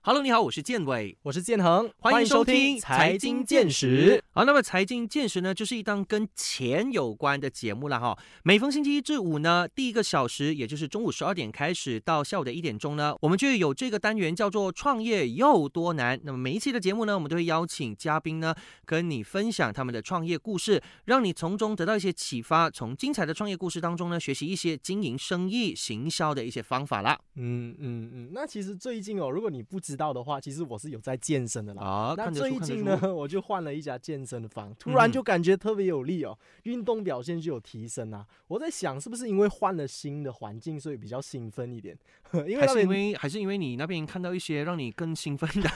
Hello，你好，我是建伟，我是建恒，欢迎收听财经见识。好，那么财经见识呢，就是一档跟钱有关的节目了哈。每逢星期一至五呢，第一个小时，也就是中午十二点开始到下午的一点钟呢，我们就有这个单元叫做“创业又多难”。那么每一期的节目呢，我们都会邀请嘉宾呢，跟你分享他们的创业故事，让你从中得到一些启发，从精彩的创业故事当中呢，学习一些经营生意、行销的一些方法啦。嗯嗯嗯。那其实最近哦，如果你不知道的话，其实我是有在健身的啦。啊，那最近呢，我就换了一家健身房，突然就感觉特别有力哦，运动表现就有提升啊。我在想，是不是因为换了新的环境，所以比较兴奋一点？因为还是因为还是因为你那边看到一些让你更兴奋的？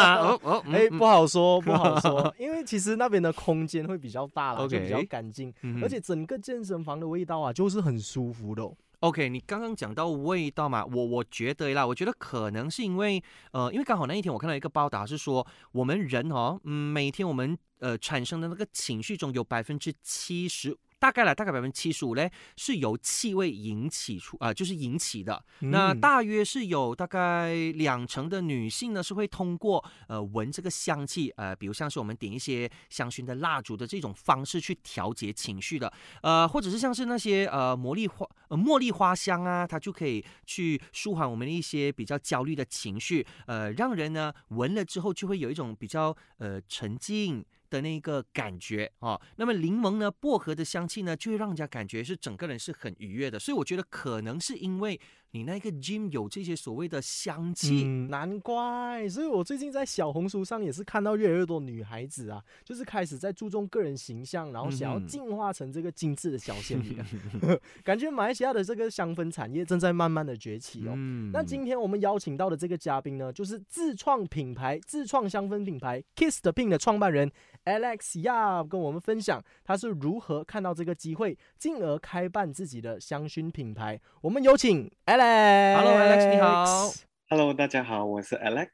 哦 哦，哎，不好说，不好说。因为其实那边的空间会比较大了，就比较干净，而且整个健身房的味道啊，就是很舒服的。OK，你刚刚讲到味道嘛，我我觉得啦，我觉得可能是因为，呃，因为刚好那一天我看到一个报道是说，我们人哦，嗯，每天我们呃产生的那个情绪中有百分之七十。大概了，大概百分之七十五嘞，是由气味引起出啊，就是引起的。那大约是有大概两成的女性呢，是会通过呃闻这个香气，呃，比如像是我们点一些香薰的蜡烛的这种方式去调节情绪的，呃，或者是像是那些呃茉莉花、呃茉莉花香啊，它就可以去舒缓我们的一些比较焦虑的情绪，呃，让人呢闻了之后就会有一种比较呃沉静。的那个感觉啊，那么柠檬呢，薄荷的香气呢，就会让人家感觉是整个人是很愉悦的，所以我觉得可能是因为。你那个 gym 有这些所谓的香气，难怪。所以我最近在小红书上也是看到越来越多女孩子啊，就是开始在注重个人形象，然后想要进化成这个精致的小仙女。感觉马来西亚的这个香氛产业正在慢慢的崛起哦。那今天我们邀请到的这个嘉宾呢，就是自创品牌、自创香氛品牌 Kiss the Pink 的创办人 Alex 要跟我们分享他是如何看到这个机会，进而开办自己的香薰品牌。我们有请。Hello，Alex，你好。Hello，大家好，我是 Alex。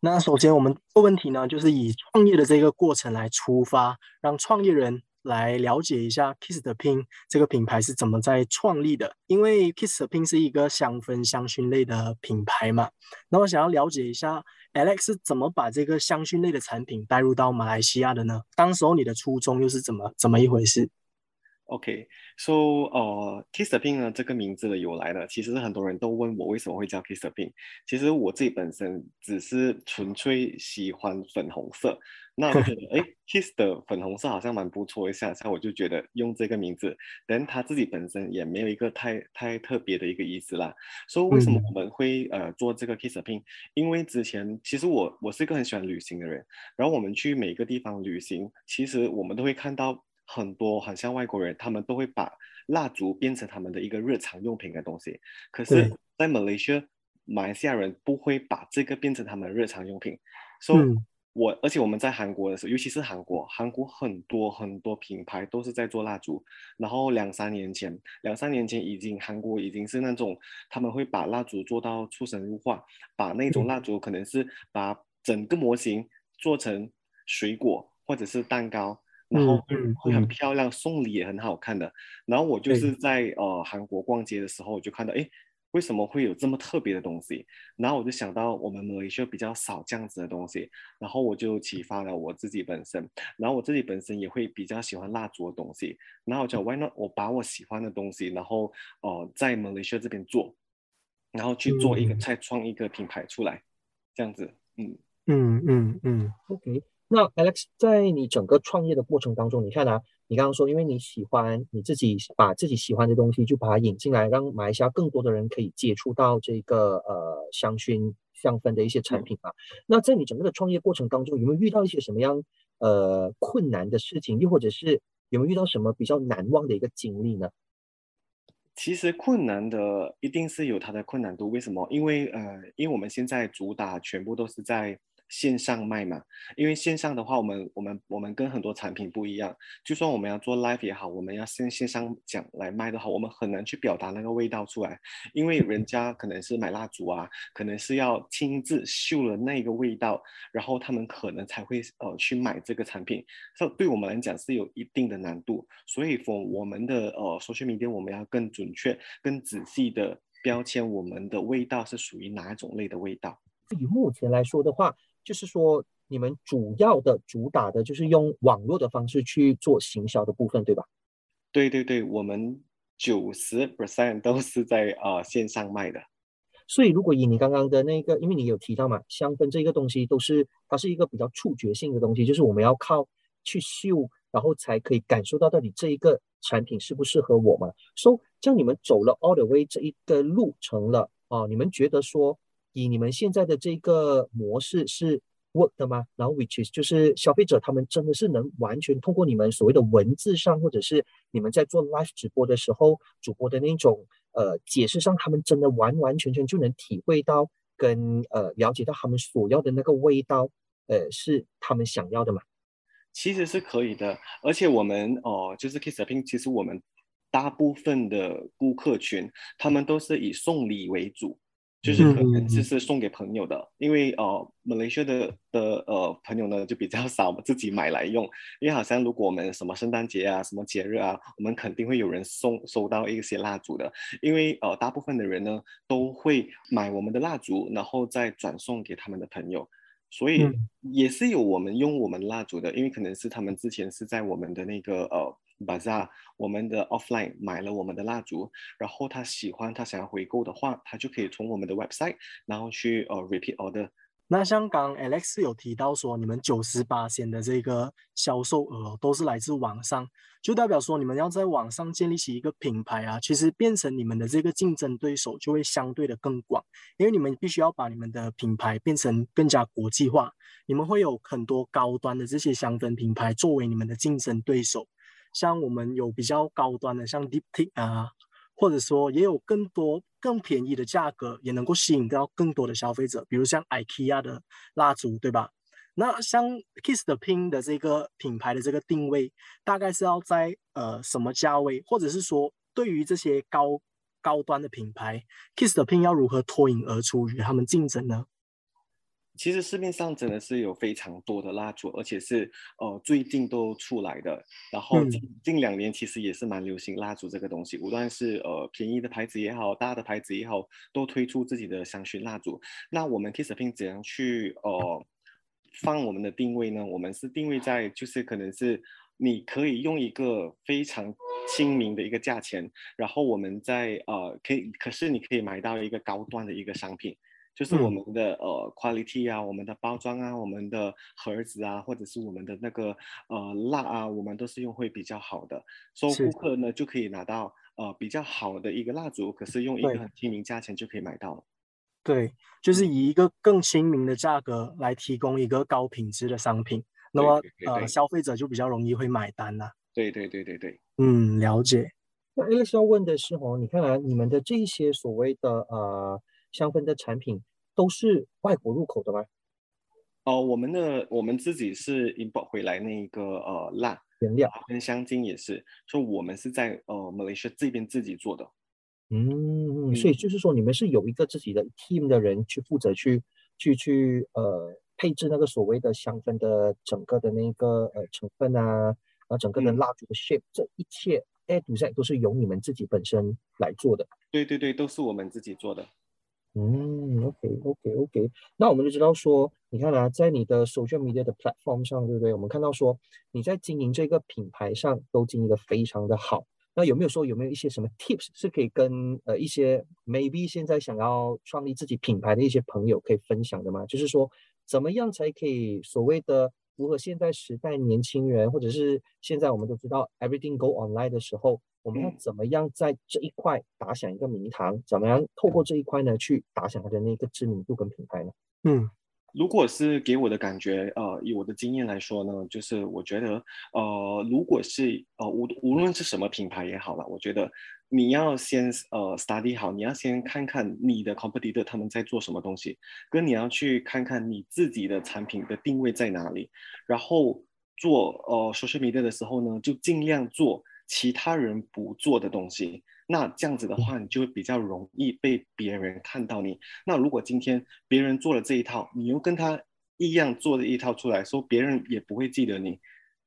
那首先我们的问题呢，就是以创业的这个过程来出发，让创业人来了解一下 Kiss the Pink 这个品牌是怎么在创立的。因为 Kiss the Pink 是一个香氛香薰类的品牌嘛，那我想要了解一下 Alex 是怎么把这个香薰类的产品带入到马来西亚的呢？当时候你的初衷又是怎么怎么一回事？OK，so 呃，Kiss the Pink 呢这个名字的由来呢，其实很多人都问我为什么会叫 Kiss the Pink。其实我自己本身只是纯粹喜欢粉红色，那我觉得哎，Kiss 的粉红色好像蛮不错一下，所以我就觉得用这个名字。但它自己本身也没有一个太太特别的一个意思啦。所以为什么我们会呃做这个 Kiss the Pink？因为之前其实我我是一个很喜欢旅行的人，然后我们去每个地方旅行，其实我们都会看到。很多很像外国人，他们都会把蜡烛变成他们的一个日常用品的东西。可是，在马来西亚，马来西亚人不会把这个变成他们的日常用品。所以，我而且我们在韩国的时候，尤其是韩国，韩国很多很多品牌都是在做蜡烛。然后两三年前，两三年前已经韩国已经是那种他们会把蜡烛做到出神入化，把那种蜡烛可能是把整个模型做成水果或者是蛋糕。然后会很漂亮，送礼也很好看的。然后我就是在呃韩国逛街的时候，我就看到，哎，为什么会有这么特别的东西？然后我就想到我们马来西亚比较少这样子的东西，然后我就启发了我自己本身。然后我自己本身也会比较喜欢蜡烛的东西。然后我就 Why not？我把我喜欢的东西，然后呃在马来西亚这边做，然后去做一个再创一个品牌出来，这样子，嗯嗯嗯嗯，OK。那 Alex，在你整个创业的过程当中，你看啊，你刚刚说，因为你喜欢你自己把自己喜欢的东西，就把它引进来，让马来西亚更多的人可以接触到这个呃香薰香氛的一些产品嘛。那在你整个的创业过程当中，有没有遇到一些什么样呃困难的事情，又或者是有没有遇到什么比较难忘的一个经历呢？其实困难的一定是有它的困难度，为什么？因为呃，因为我们现在主打全部都是在。线上卖嘛，因为线上的话，我们我们我们跟很多产品不一样。就算我们要做 live 也好，我们要线线上讲来卖的话，我们很难去表达那个味道出来，因为人家可能是买蜡烛啊，可能是要亲自嗅了那个味道，然后他们可能才会呃去买这个产品。这对我们来讲是有一定的难度，所以说我们的呃搜寻迷店我们要更准确、更仔细的标签我们的味道是属于哪一种类的味道。以目前来说的话，就是说你们主要的主打的就是用网络的方式去做行销的部分，对吧？对对对，我们九十 percent 都是在呃线上卖的。所以如果以你刚刚的那个，因为你有提到嘛，香氛这个东西都是它是一个比较触觉性的东西，就是我们要靠去嗅，然后才可以感受到到底这一个产品适不适合我嘛。所以，像你们走了 all the way 这一个路程了啊，你们觉得说以你们现在的这个模式是 work 的吗？然后 which is 就是消费者他们真的是能完全通过你们所谓的文字上，或者是你们在做 live 直播的时候，主播的那种。呃，解释上他们真的完完全全就能体会到跟呃了解到他们所要的那个味道，呃，是他们想要的嘛？其实是可以的，而且我们哦，就是 Kiss Ping，其实我们大部分的顾客群，他们都是以送礼为主。就是可能就是送给朋友的，因为呃，马来西亚的的呃朋友呢就比较少自己买来用，因为好像如果我们什么圣诞节啊、什么节日啊，我们肯定会有人送收到一些蜡烛的，因为呃大部分的人呢都会买我们的蜡烛，然后再转送给他们的朋友，所以也是有我们用我们蜡烛的，因为可能是他们之前是在我们的那个呃。Bazaar，我们的 offline 买了我们的蜡烛，然后他喜欢，他想要回购的话，他就可以从我们的 website，然后去呃 repeat order。那香港 Alex 有提到说，你们九十八线的这个销售额都是来自网上，就代表说你们要在网上建立起一个品牌啊，其实变成你们的这个竞争对手就会相对的更广，因为你们必须要把你们的品牌变成更加国际化，你们会有很多高端的这些香氛品牌作为你们的竞争对手。像我们有比较高端的，像 Diptyque 啊，或者说也有更多更便宜的价格，也能够吸引到更多的消费者。比如像 IKEA 的蜡烛，对吧？那像 Kiss the Pin 的这个品牌的这个定位，大概是要在呃什么价位？或者是说，对于这些高高端的品牌，Kiss the Pin 要如何脱颖而出与他们竞争呢？其实市面上真的是有非常多的蜡烛，而且是呃最近都出来的。然后近近两年其实也是蛮流行蜡烛这个东西，无论是呃便宜的牌子也好，大的牌子也好，都推出自己的香薰蜡烛。那我们 Kissapin 怎样去呃放我们的定位呢？我们是定位在就是可能是你可以用一个非常亲民的一个价钱，然后我们在呃可以，可是你可以买到一个高端的一个商品。就是我们的呃 quality 啊，我们的包装啊，我们的盒子啊，或者是我们的那个呃蜡啊，我们都是用会比较好的，所以顾客呢就可以拿到呃比较好的一个蜡烛，可是用一个很亲民价钱就可以买到了。对，就是以一个更亲民的价格来提供一个高品质的商品，那么呃消费者就比较容易会买单了。对对对对对，嗯，了解。那 Alex 要问的是哦，你看来你们的这些所谓的呃。香氛的产品都是外国入口的吗？哦，我们的我们自己是 import 回来那一个呃蜡原料跟香精也是，所以我们是在呃 Malaysia 这边自己做的。嗯，所以就是说你们是有一个自己的 team 的人去负责去去去呃配置那个所谓的香氛的整个的那个呃成分啊，然后整个的蜡烛的 shape，这一切 A to Z 都是由你们自己本身来做的。对对对，都是我们自己做的。嗯，OK，OK，OK，那我们就知道说，你看啊，在你的 social media 的 platform 上，对不对？我们看到说你在经营这个品牌上都经营的非常的好。那有没有说有没有一些什么 tips 是可以跟呃一些 maybe 现在想要创立自己品牌的一些朋友可以分享的吗？就是说怎么样才可以所谓的符合现在时代年轻人，或者是现在我们都知道 everything go online 的时候。我们要怎么样在这一块打响一个名堂？怎么样透过这一块呢，去打响它的那个知名度跟品牌呢？嗯，如果是给我的感觉，呃，以我的经验来说呢，就是我觉得，呃，如果是呃无无论是什么品牌也好了，我觉得你要先呃 study 好，你要先看看你的 competitor 他们在做什么东西，跟你要去看看你自己的产品的定位在哪里，然后做呃 social media 的时候呢，就尽量做。其他人不做的东西，那这样子的话，你就会比较容易被别人看到你。那如果今天别人做了这一套，你又跟他一样做了一套出来，说别人也不会记得你。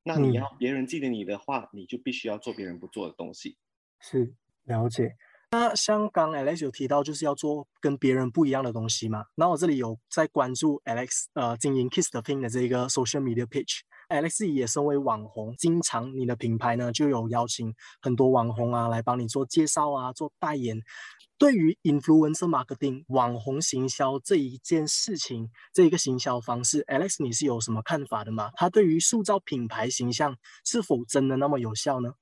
那你要别人记得你的话，你就必须要做别人不做的东西。是了解。那像刚 Alex 有提到，就是要做跟别人不一样的东西嘛。那我这里有在关注 Alex 呃经营 Kiss the Pink 的这个 social media page。Alex 也身为网红，经常你的品牌呢就有邀请很多网红啊来帮你做介绍啊，做代言。对于 influencer marketing 网红行销这一件事情，这一个行销方式，Alex 你是有什么看法的吗？它对于塑造品牌形象是否真的那么有效呢？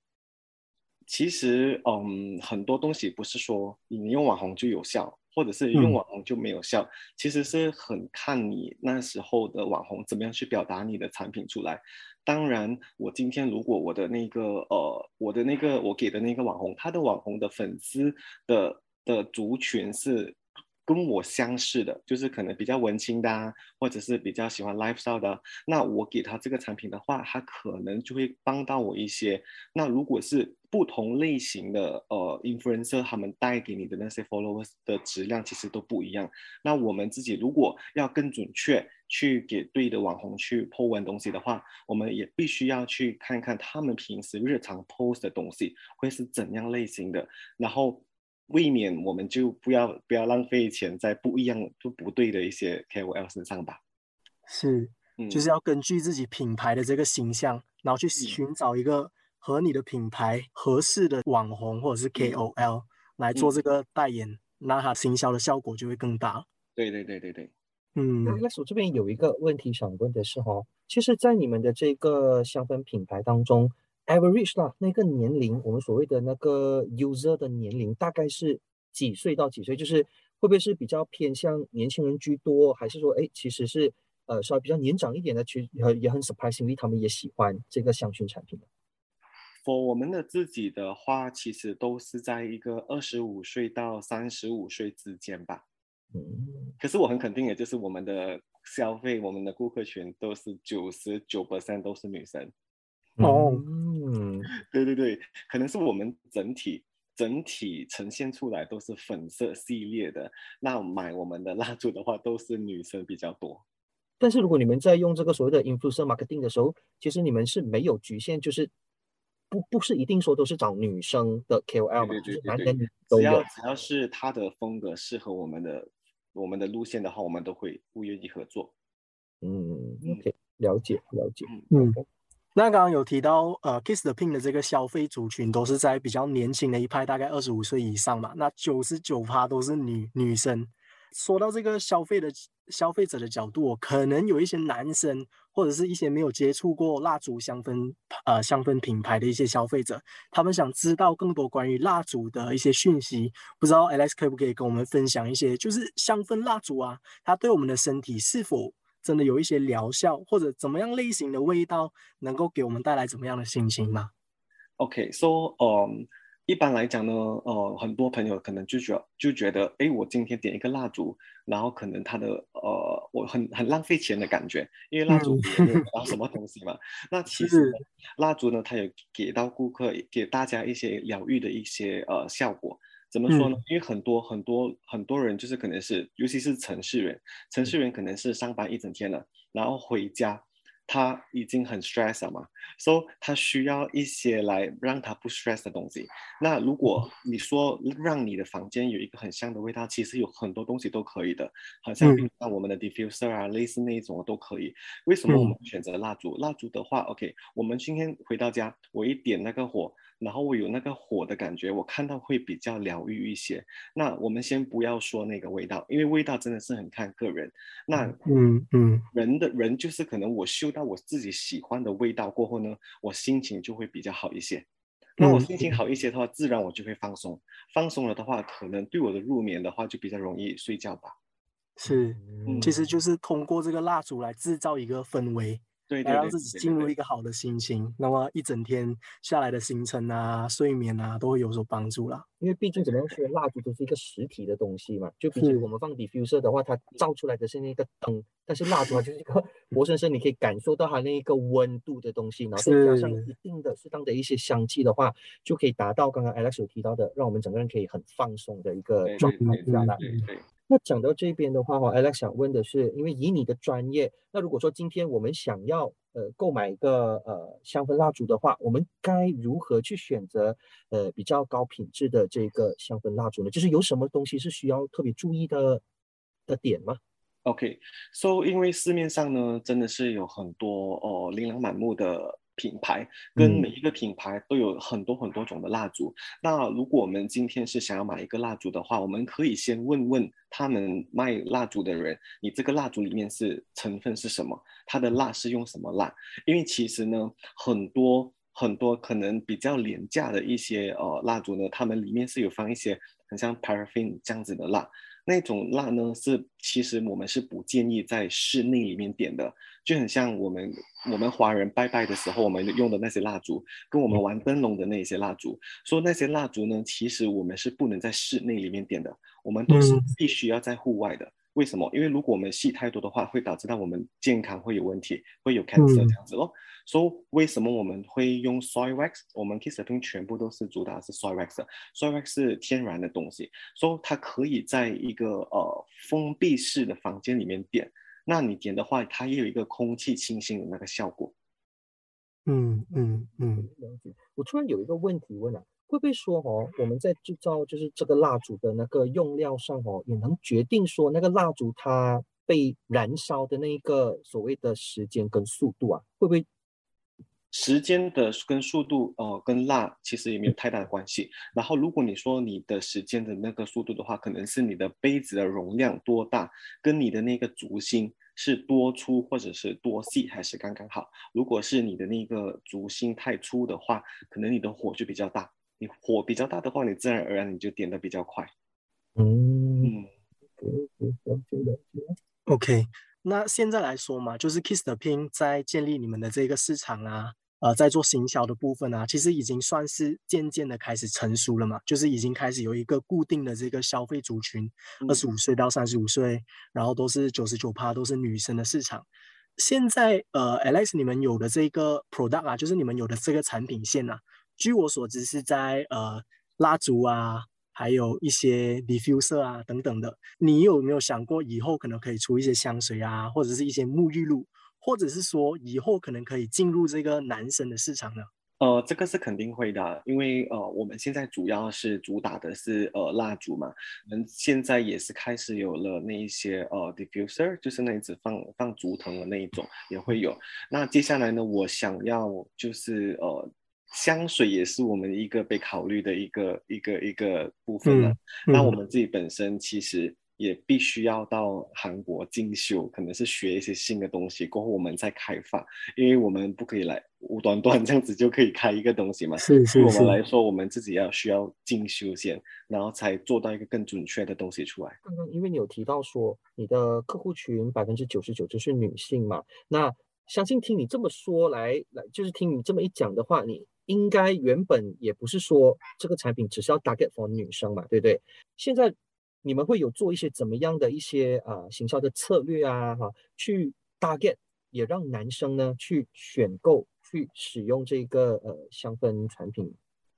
其实，嗯，很多东西不是说你用网红就有效，或者是用网红就没有效，其实是很看你那时候的网红怎么样去表达你的产品出来。当然，我今天如果我的那个呃，我的那个我给的那个网红，他的网红的粉丝的。的族群是跟我相似的，就是可能比较文青的，啊，或者是比较喜欢 lifestyle 的。那我给他这个产品的话，他可能就会帮到我一些。那如果是不同类型的呃 influencer，他们带给你的那些 followers 的质量其实都不一样。那我们自己如果要更准确去给对的网红去 po 文东西的话，我们也必须要去看看他们平时日常 post 的东西会是怎样类型的，然后。未免我们就不要不要浪费钱在不一样就不对的一些 KOL 身上吧。是，就是要根据自己品牌的这个形象，然后去寻找一个和你的品牌合适的网红或者是 KOL 来做这个代言，那它行销的效果就会更大。对对对对对。嗯，那我这边有一个问题想问的是哈，其实，在你们的这个香氛品牌当中。Average 啦，那个年龄，我们所谓的那个 user 的年龄大概是几岁到几岁？就是会不会是比较偏向年轻人居多，还是说，哎，其实是呃稍微比较年长一点的，其实也也很 surprisingly，他们也喜欢这个香薰产品的。For 我们的自己的话，其实都是在一个二十五岁到三十五岁之间吧。嗯。可是我很肯定的，就是我们的消费，我们的顾客群都是九十九 percent 都是女生。哦，嗯，对对对，可能是我们整体整体呈现出来都是粉色系列的，那买我们的蜡烛的话都是女生比较多。但是如果你们在用这个所谓的 influencer marketing 的时候，其实你们是没有局限，就是不不是一定说都是找女生的 KOL 嘛，就是男人女都有。只要只要是他的风格适合我们的我们的路线的话，我们都会不愿意合作。嗯，OK，了解了解，嗯。那刚刚有提到，呃，Kiss the Pink 的这个消费族群都是在比较年轻的一派，大概二十五岁以上嘛。那九十九趴都是女女生。说到这个消费的消费者的角度，可能有一些男生或者是一些没有接触过蜡烛香氛呃香氛品牌的一些消费者，他们想知道更多关于蜡烛的一些讯息。不知道 Alex 可不可以跟我们分享一些，就是香氛蜡烛啊，它对我们的身体是否？真的有一些疗效，或者怎么样类型的味道，能够给我们带来怎么样的心情吗？OK，so，嗯，一般来讲呢，呃，很多朋友可能就觉就觉得，哎，我今天点一个蜡烛，然后可能它的呃，我很很浪费钱的感觉，因为蜡烛也没有到什么东西嘛。那其实蜡烛呢，它有给到顾客给大家一些疗愈的一些呃效果。怎么说呢？因为很多很多很多人就是可能是，尤其是城市人，城市人可能是上班一整天了，然后回家，他已经很 stress 了嘛，，so 他需要一些来让他不 stress 的东西。那如果你说让你的房间有一个很香的味道，其实有很多东西都可以的，好像像我们的 diffuser 啊，类似那一种都可以。为什么我们选择蜡烛？蜡烛的话，OK，我们今天回到家，我一点那个火。然后我有那个火的感觉，我看到会比较疗愈一些。那我们先不要说那个味道，因为味道真的是很看个人。那嗯嗯，人的人就是可能我嗅到我自己喜欢的味道过后呢，我心情就会比较好一些。那我心情好一些的话，自然我就会放松。放松了的话，可能对我的入眠的话就比较容易睡觉吧。是，其实就是通过这个蜡烛来制造一个氛围。对，来让自己进入一个好的心情，那么一整天下来的行程啊、睡眠啊，都会有所帮助啦。因为毕竟怎么样说，蜡烛都是一个实体的东西嘛，就比起我们放 diffuser 的话，它照出来的是那个灯，但是蜡烛它就是一个 活生生你可以感受到它那一个温度的东西，然后再加上一定的适当的一些香气的话，就可以达到刚刚 Alex 有提到的，让我们整个人可以很放松的一个状态下来。那讲到这边的话，哈，Alex 想问的是，因为以你的专业，那如果说今天我们想要呃购买一个呃香氛蜡烛的话，我们该如何去选择呃比较高品质的这个香氛蜡烛呢？就是有什么东西是需要特别注意的的点吗？OK，so 因为市面上呢，真的是有很多哦琳琅满目的。品牌跟每一个品牌都有很多很多种的蜡烛。那如果我们今天是想要买一个蜡烛的话，我们可以先问问他们卖蜡烛的人，你这个蜡烛里面是成分是什么？它的蜡是用什么蜡？因为其实呢，很多很多可能比较廉价的一些呃蜡烛呢，它们里面是有放一些很像 paraffin 这样子的蜡。那种蜡呢，是其实我们是不建议在室内里面点的，就很像我们我们华人拜拜的时候，我们用的那些蜡烛，跟我们玩灯笼的那些蜡烛，说那些蜡烛呢，其实我们是不能在室内里面点的，我们都是必须要在户外的。为什么？因为如果我们吸太多的话，会导致到我们健康会有问题，会有 cancer 这样子咯。所以为什么我们会用 soy wax？我们 Kiss Pin 全部都是主打是 soy wax，soy wax 是天然的东西，所以它可以在一个呃封闭式的房间里面点。那你点的话，它也有一个空气清新的那个效果。嗯嗯嗯，了解。我突然有一个问题问了。会不会说哦，我们在制造就是这个蜡烛的那个用料上哦，也能决定说那个蜡烛它被燃烧的那一个所谓的时间跟速度啊？会不会时间的跟速度哦，跟蜡其实也没有太大的关系。然后如果你说你的时间的那个速度的话，可能是你的杯子的容量多大，跟你的那个烛心是多粗或者是多细还是刚刚好。如果是你的那个烛心太粗的话，可能你的火就比较大。你火比较大的话，你自然而然你就点的比较快。嗯，OK，那现在来说嘛，就是 Kiss 的 Pin 在建立你们的这个市场啊，呃，在做行销的部分啊，其实已经算是渐渐的开始成熟了嘛，就是已经开始有一个固定的这个消费族群，二十五岁到三十五岁，然后都是九十九趴都是女生的市场。现在呃，Alex，你们有的这个 product 啊，就是你们有的这个产品线啊。据我所知，是在呃蜡烛啊，还有一些 diffuser 啊等等的。你有没有想过以后可能可以出一些香水啊，或者是一些沐浴露，或者是说以后可能可以进入这个男生的市场呢？呃，这个是肯定会的，因为呃我们现在主要是主打的是呃蜡烛嘛，我们，现在也是开始有了那一些呃 diffuser，就是那一只放放竹藤的那一种也会有。那接下来呢，我想要就是呃。香水也是我们一个被考虑的一个一个一个部分了。那我们自己本身其实也必须要到韩国进修，可能是学一些新的东西，过后我们再开发。因为我们不可以来无端端这样子就可以开一个东西嘛。是是是。我们来说，我们自己要需要进修先，然后才做到一个更准确的东西出来。刚刚因为你有提到说你的客户群百分之九十九就是女性嘛，那相信听你这么说来来，就是听你这么一讲的话，你。应该原本也不是说这个产品只是要 target for 女生嘛，对不对？现在你们会有做一些怎么样的一些呃行销的策略啊，哈，去搭建也让男生呢去选购、去使用这个呃香氛产品。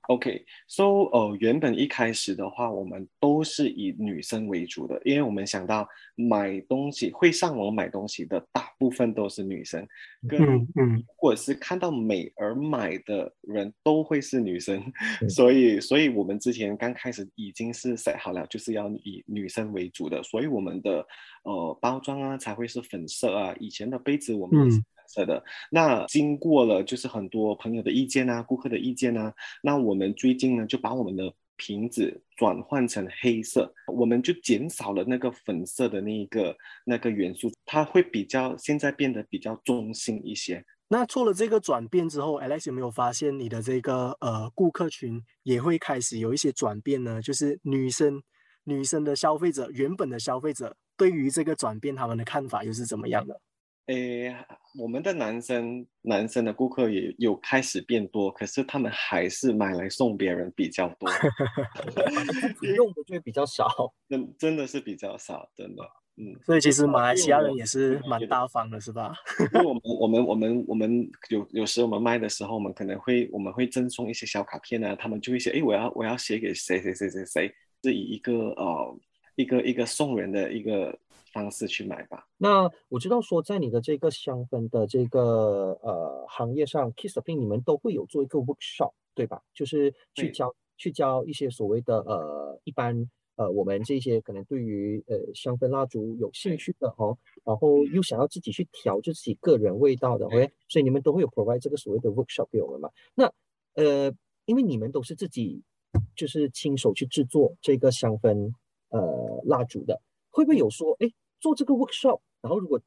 OK，so 呃，原本一开始的话，我们都是以女生为主的，因为我们想到买东西会上网买东西的大部分都是女生，跟嗯，或者是看到美而买的人都会是女生，所以，所以我们之前刚开始已经是 set 好了，就是要以女生为主的，所以我们的呃包装啊才会是粉色啊，以前的杯子我们。是的，那经过了就是很多朋友的意见啊，顾客的意见啊，那我们最近呢就把我们的瓶子转换成黑色，我们就减少了那个粉色的那一个那个元素，它会比较现在变得比较中性一些。那做了这个转变之后，Alex 有没有发现你的这个呃顾客群也会开始有一些转变呢？就是女生女生的消费者，原本的消费者对于这个转变他们的看法又是怎么样的？诶，我们的男生男生的顾客也有开始变多，可是他们还是买来送别人比较多，用的就比较少，真真的是比较少，真的，嗯。所以其实马来西亚人也是蛮大方的，是吧？因为我们我们我们我们有有时我们卖的时候，我们可能会我们会赠送一些小卡片啊，他们就会写，哎，我要我要写给谁谁谁谁谁，是以一个呃。一个一个送人的一个方式去买吧。那我知道说，在你的这个香氛的这个呃行业上，Kissaping 你们都会有做一个 workshop，对吧？就是去教去教一些所谓的呃一般呃我们这些可能对于呃香氛蜡烛有兴趣的哦，然后又想要自己去调就自己个人味道的对，OK，所以你们都会有 provide 这个所谓的 workshop 给我们嘛？那呃，因为你们都是自己就是亲手去制作这个香氛呃蜡烛的，会不会有说，哎，做这个 workshop，然后如果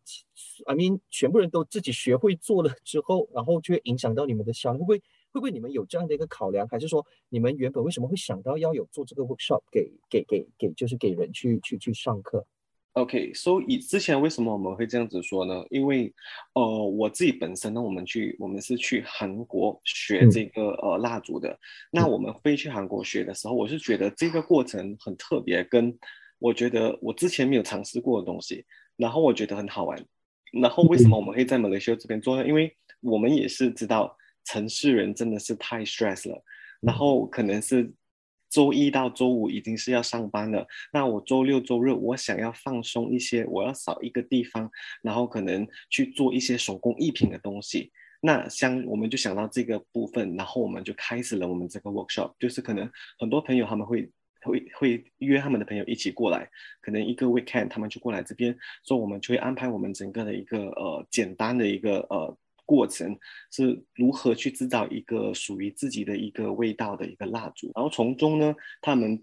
I mean 全部人都自己学会做了之后，然后就会影响到你们的销量，会不会会不会你们有这样的一个考量，还是说你们原本为什么会想到要有做这个 workshop 给给给给就是给人去去去上课？OK，所、以之前为什么我们会这样子说呢？因为呃，我自己本身呢，我们去我们是去韩国学嗯这个、呃蜡烛的。那我们飞去韩国学的时候，我是觉得这个过程很特别，跟我觉得我之前没有尝试过的东西，然后我觉得很好玩。然后为什么我们会在马来西亚这边做呢？因为我们也是知道城市人真的是太 stress 了，然后可能是周一到周五已经是要上班了，那我周六周日我想要放松一些，我要少一个地方，然后可能去做一些手工艺品的东西。那像我们就想到这个部分，然后我们就开始了我们这个 workshop，就是可能很多朋友他们会会会约他们的朋友一起过来，可能一个 weekend 他们就过来这边，所以我们就会安排我们整个的一个呃简单的一个呃过程，是如何去制造一个属于自己的一个味道的一个蜡烛，然后从中呢，他们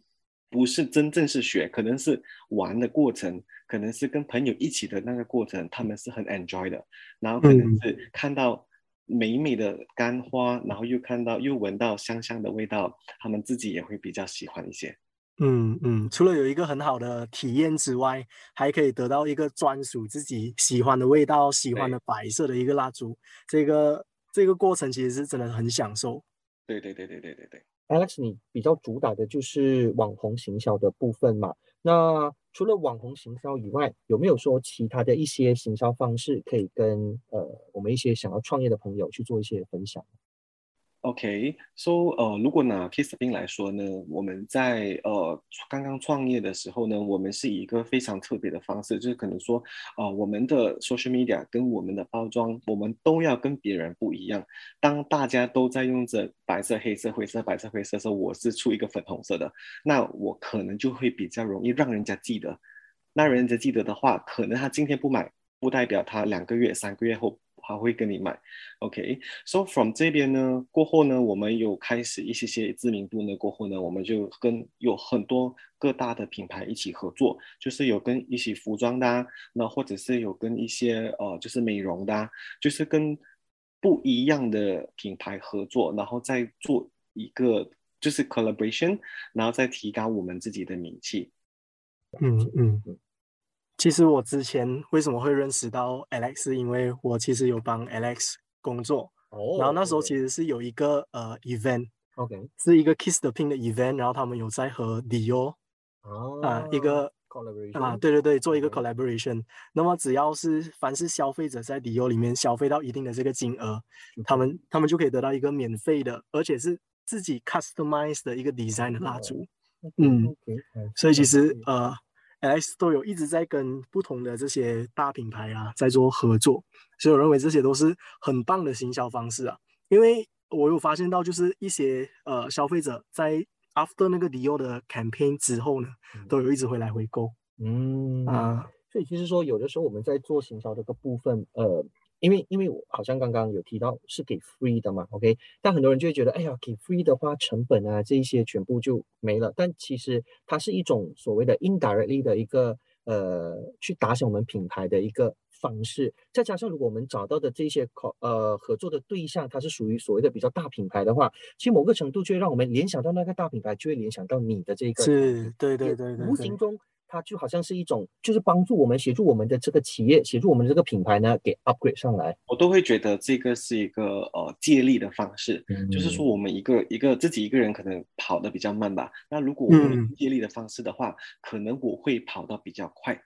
不是真正是学，可能是玩的过程，可能是跟朋友一起的那个过程，他们是很 enjoy 的，然后可能嗯是看到。美美的干花，然后又看到又闻到香香的味道，他们自己也会比较喜欢一些。嗯嗯，除了有一个很好的体验之外，还可以得到一个专属自己喜欢的味道、喜欢的白色的一个蜡烛。这个这个过程其实是真的很享受。对对对对对对对。Alex，你比较主打的就是网红行销的部分嘛？那除了网红行销以外，有没有说其他的一些行销方式可以跟呃我们一些想要创业的朋友去做一些分享？OK，so、呃，如果拿 Kissing 来说呢，我们在呃刚刚创业的时候呢，我们是以一个非常特别的方式，就是可能说，呃，我们的 social media 跟我们的包装，我们都要跟别人不一样。当大家都在用着白色、黑色、灰色、白色、灰色的时候，我是出一个粉红色的，那我可能就会比较容易让人家记得。那人家记得的话，可能他今天不买，不代表他两个月、三个月后他会跟你买。OK，so、from 这边呢，过后呢，我们有开始一些些知名度呢，过后呢，我们就跟有很多各大的品牌一起合作，就是有跟一起服装的、啊，那或者是有跟一些呃，就是美容的、啊，就是跟不一样的品牌合作，然后再做一个就是 collaboration，然后再提高我们自己的名气。嗯嗯，其实我之前为什么会认识到 Alex，是因为我其实有帮 Alex 工作，哦然后那时候其实是有一个呃 event，OK 是一个 Kiss the Pink 的 event，然后他们有在和 Dior 啊、一个 collaboration 啊，对对对，做一个 collaboration。那么只要是凡是消费者在 Dior 里面消费到一定的这个金额，他们他们就可以得到一个免费的，而且是自己 customize 的一个 design 的蜡烛。嗯 OK，所以其实呃，Alex 都有一直在跟不同的这些大品牌啊在做合作，所以我认为这些都是很棒的行销方式啊。因为我有发现到，就是一些呃消费者在 after 那个 Dior 的 campaign 之后呢，都有一直会来回购嗯啊。所以其实说，有的时候我们在做行销这个部分，呃，因为因为我好像刚刚有提到是给 free 的嘛，OK，但很多人就会觉得，哎呀，给 free 的话，成本啊这一些全部就没了。但其实它是一种所谓的 indirectly 的一个呃，去打响我们品牌的一个方式。再加上如果我们找到的这些考呃合作的对象，它是属于所谓的比较大品牌的话，其实某个程度就会让我们联想到那个大品牌，就会联想到你的这个是，对对也对对对无形中它就好像是一种，就是帮助我们协助我们的这个企业，协助我们的这个品牌呢，给 upgrade 上来。我都会觉得这个是一个呃借力的方式，就是说我们一个一个自己一个人可能跑得比较慢吧，那如果我们借力的方式的话，可能我会跑得比较快。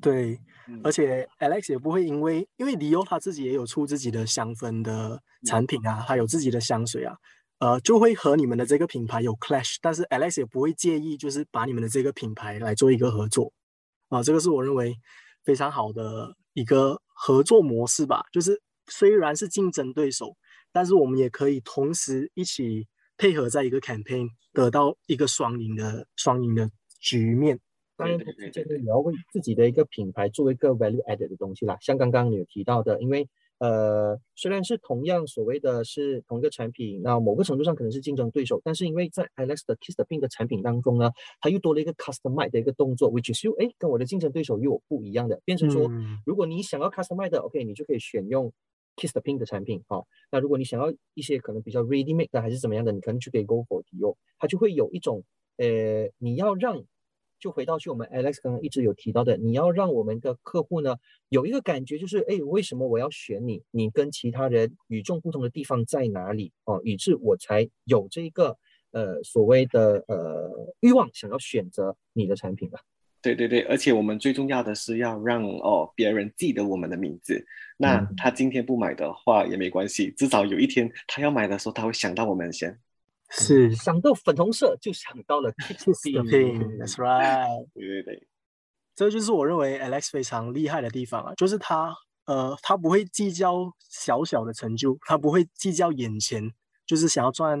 对，嗯而且 Alex 也不会因为，因为 Dior 他自己也有出自己的香氛的产品啊，还有自己的香水啊。呃，就会和你们的这个品牌有 clash，但是 Alex 也不会介意，就是把你们的这个品牌来做一个合作，啊，这个是我认为非常好的一个合作模式吧。就是虽然是竞争对手，但是我们也可以同时一起配合在一个 campaign，得到一个双赢的双赢的局面。当然，这个也要为自己的一个品牌做一个 value added 的东西啦。像刚刚你有提到的，因为呃，虽然是同样所谓的是同一个产品，那某个程度上可能是竞争对手，但是因为在 Alex 的 Kiss the Pin 的产品当中呢，它又多了一个 customize 的一个动作，which is 又哎跟我的竞争对手又有不一样的，变成说，如果你想要 customize 的，OK，你就可以选用 Kiss the Pin 的产品，好，那如果你想要一些可能比较 ready made 的还是怎么样的，你可能就可以 go for 用，它就会有一种呃，你要让。就回到去我们 Alex 刚刚一直有提到的，你要让我们的客户呢有一个感觉，就是哎，为什么我要选你？你跟其他人与众不同的地方在哪里？哦，以致我才有这个呃所谓的呃欲望，想要选择你的产品吧。对对对，而且我们最重要的是要让哦别人记得我们的名字。那他今天不买的话也没关系，至少有一天他要买的时候，他会想到我们先。是想到粉红色就想到了 Kiss the Pin，That's right。对对对，这就是我认为 Alex 非常厉害的地方啊，就是他呃，他不会计较小小的成就，他不会计较眼前，就是想要赚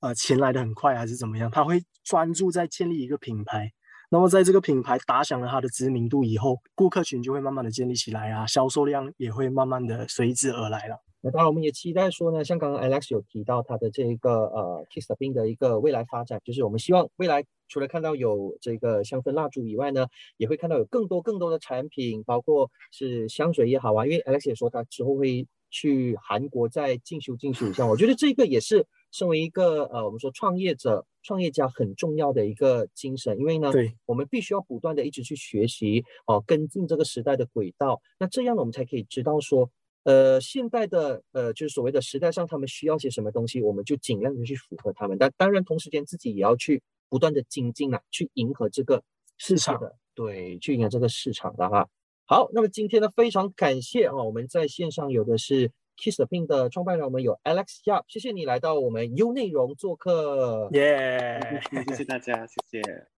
呃钱来的很快还是怎么样，他会专注在建立一个品牌。那么在这个品牌打响了他的知名度以后，顾客群就会慢慢的建立起来啊，销售量也会慢慢的随之而来了。那当然，我们也期待说呢，像刚刚 Alex 有提到他的这一个呃 Kiss the Pin 的一个未来发展，就是我们希望未来除了看到有这个香氛蜡烛以外呢，也会看到有更多更多的产品，包括是香水也好啊。因为 Alex 也说他之后会去韩国再进修进修一下，我觉得这个也是身为一个呃我们说创业者、创业家很重要的一个精神，因为呢，对，我们必须要不断的一直去学习哦，跟进这个时代的轨道，那这样，我们才可以知道说。呃，现代的呃，就是所谓的时代上，他们需要些什么东西，我们就尽量的去符合他们。但当然，同时间自己也要去不断的精进啊，去迎合这个市场的，对，去迎合这个市场的哈。好，那么今天呢，非常感谢啊，我们在线上有的是 Kiss the Pin 的创办人，我们有 Alex Yap，谢谢你来到我们优内容做客，耶，谢谢大家，谢谢。